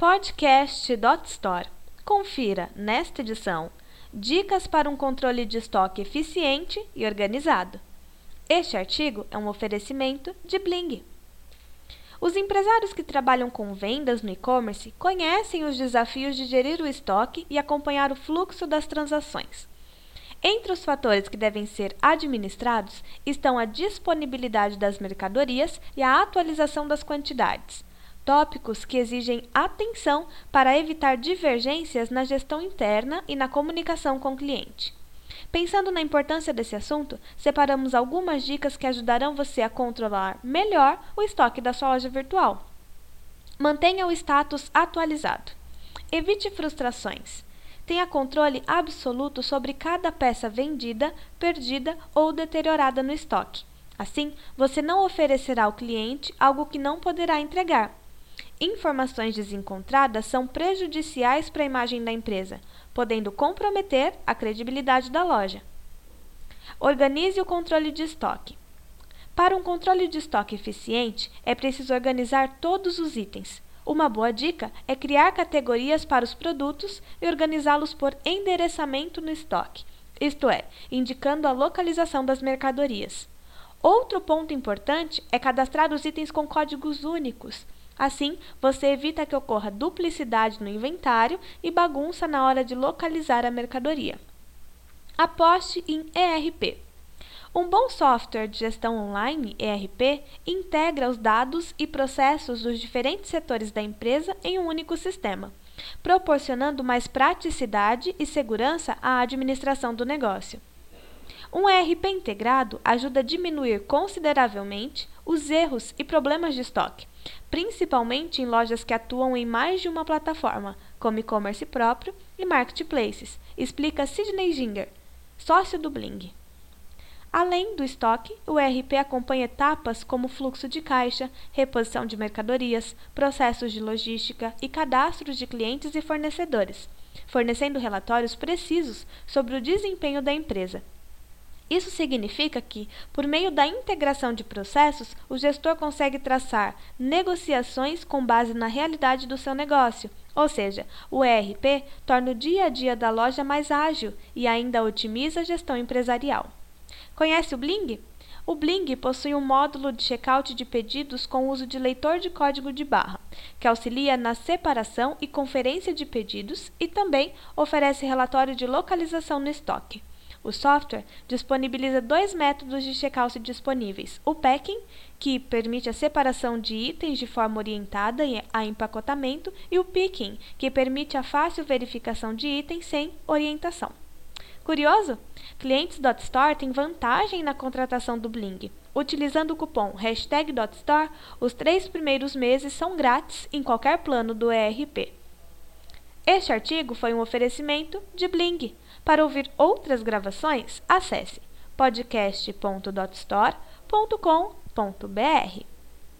Podcast.store. Confira nesta edição dicas para um controle de estoque eficiente e organizado. Este artigo é um oferecimento de Bling. Os empresários que trabalham com vendas no e-commerce conhecem os desafios de gerir o estoque e acompanhar o fluxo das transações. Entre os fatores que devem ser administrados estão a disponibilidade das mercadorias e a atualização das quantidades tópicos que exigem atenção para evitar divergências na gestão interna e na comunicação com o cliente. Pensando na importância desse assunto, separamos algumas dicas que ajudarão você a controlar melhor o estoque da sua loja virtual. Mantenha o status atualizado. Evite frustrações. Tenha controle absoluto sobre cada peça vendida, perdida ou deteriorada no estoque. Assim, você não oferecerá ao cliente algo que não poderá entregar informações desencontradas são prejudiciais para a imagem da empresa, podendo comprometer a credibilidade da loja. Organize o controle de estoque. Para um controle de estoque eficiente, é preciso organizar todos os itens. Uma boa dica é criar categorias para os produtos e organizá-los por endereçamento no estoque, isto é, indicando a localização das mercadorias. Outro ponto importante é cadastrar os itens com códigos únicos. Assim, você evita que ocorra duplicidade no inventário e bagunça na hora de localizar a mercadoria. Aposte em ERP. Um bom software de gestão online, ERP, integra os dados e processos dos diferentes setores da empresa em um único sistema, proporcionando mais praticidade e segurança à administração do negócio. Um ERP integrado ajuda a diminuir consideravelmente os erros e problemas de estoque, principalmente em lojas que atuam em mais de uma plataforma, como e-commerce próprio e marketplaces, explica Sidney Ginger, sócio do Bling. Além do estoque, o ERP acompanha etapas como fluxo de caixa, reposição de mercadorias, processos de logística e cadastros de clientes e fornecedores, fornecendo relatórios precisos sobre o desempenho da empresa isso significa que, por meio da integração de processos, o gestor consegue traçar negociações com base na realidade do seu negócio. Ou seja, o ERP torna o dia a dia da loja mais ágil e ainda otimiza a gestão empresarial. Conhece o Bling? O Bling possui um módulo de checkout de pedidos com uso de leitor de código de barra, que auxilia na separação e conferência de pedidos e também oferece relatório de localização no estoque. O software disponibiliza dois métodos de checkout disponíveis: o packing, que permite a separação de itens de forma orientada a empacotamento, e o picking, que permite a fácil verificação de itens sem orientação. Curioso? Clientes.store têm vantagem na contratação do Bling. Utilizando o cupom hashtag.store, os três primeiros meses são grátis em qualquer plano do ERP. Este artigo foi um oferecimento de Bling. Para ouvir outras gravações, acesse podcast.dotstore.com.br.